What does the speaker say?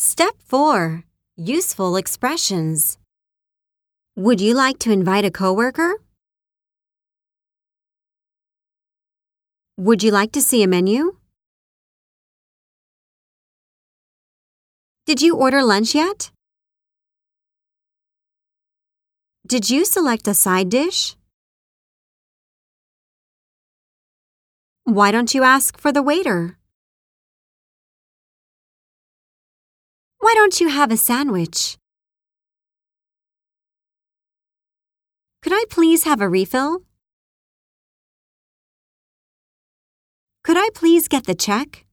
Step 4 Useful expressions. Would you like to invite a coworker? Would you like to see a menu? Did you order lunch yet? Did you select a side dish? Why don't you ask for the waiter? Why don't you have a sandwich? Could I please have a refill? Could I please get the check?